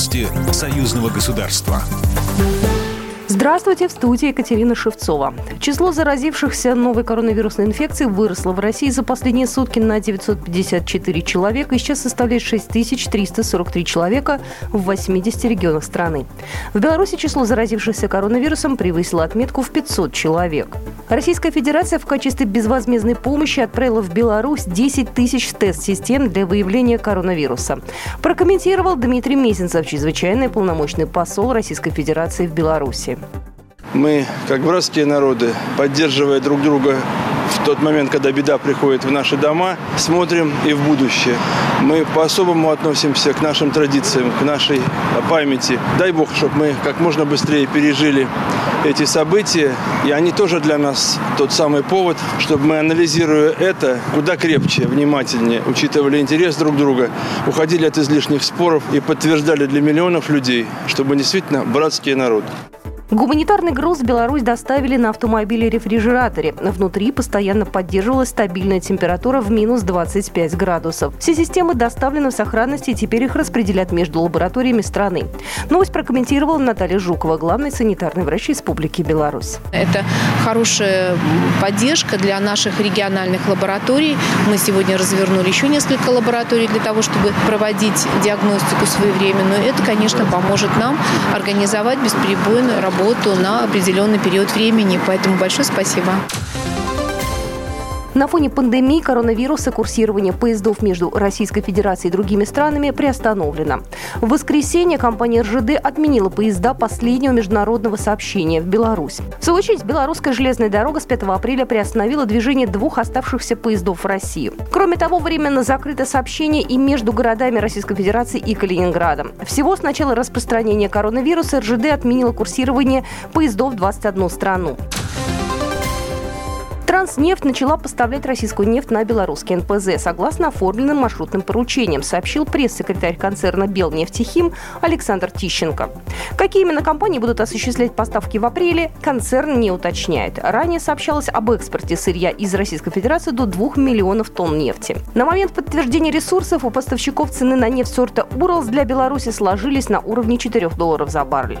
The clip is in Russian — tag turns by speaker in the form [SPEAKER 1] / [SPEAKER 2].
[SPEAKER 1] Новости союзного государства.
[SPEAKER 2] Здравствуйте, в студии Екатерина Шевцова. Число заразившихся новой коронавирусной инфекцией выросло в России за последние сутки на 954 человека и сейчас составляет 6343 человека в 80 регионах страны. В Беларуси число заразившихся коронавирусом превысило отметку в 500 человек. Российская Федерация в качестве безвозмездной помощи отправила в Беларусь 10 тысяч тест-систем для выявления коронавируса. Прокомментировал Дмитрий Месенцев, чрезвычайный полномочный посол Российской Федерации в Беларуси.
[SPEAKER 3] Мы, как братские народы, поддерживая друг друга в тот момент, когда беда приходит в наши дома, смотрим и в будущее. Мы по-особому относимся к нашим традициям, к нашей памяти. Дай Бог, чтобы мы как можно быстрее пережили эти события. И они тоже для нас тот самый повод, чтобы мы, анализируя это, куда крепче, внимательнее, учитывали интерес друг друга, уходили от излишних споров и подтверждали для миллионов людей, чтобы действительно братские народы.
[SPEAKER 2] Гуманитарный груз в Беларусь доставили на автомобиле-рефрижераторе. Внутри постоянно поддерживалась стабильная температура в минус 25 градусов. Все системы доставлены в сохранности и теперь их распределят между лабораториями страны. Новость прокомментировала Наталья Жукова, главный санитарный врач Республики Беларусь.
[SPEAKER 4] Это хорошая поддержка для наших региональных лабораторий. Мы сегодня развернули еще несколько лабораторий для того, чтобы проводить диагностику своевременную. Это, конечно, поможет нам организовать бесперебойную работу работу на определенный период времени. Поэтому большое спасибо.
[SPEAKER 2] На фоне пандемии коронавируса курсирование поездов между Российской Федерацией и другими странами приостановлено. В воскресенье компания РЖД отменила поезда последнего международного сообщения в Беларусь. В свою очередь, Белорусская железная дорога с 5 апреля приостановила движение двух оставшихся поездов в Россию. Кроме того, временно закрыто сообщение и между городами Российской Федерации и Калининградом. Всего с начала распространения коронавируса РЖД отменила курсирование поездов в 21 страну. Транснефть начала поставлять российскую нефть на белорусский НПЗ согласно оформленным маршрутным поручениям, сообщил пресс-секретарь концерна «Белнефтехим» Александр Тищенко. Какие именно компании будут осуществлять поставки в апреле, концерн не уточняет. Ранее сообщалось об экспорте сырья из Российской Федерации до 2 миллионов тонн нефти. На момент подтверждения ресурсов у поставщиков цены на нефть сорта «Уралс» для Беларуси сложились на уровне 4 долларов за баррель.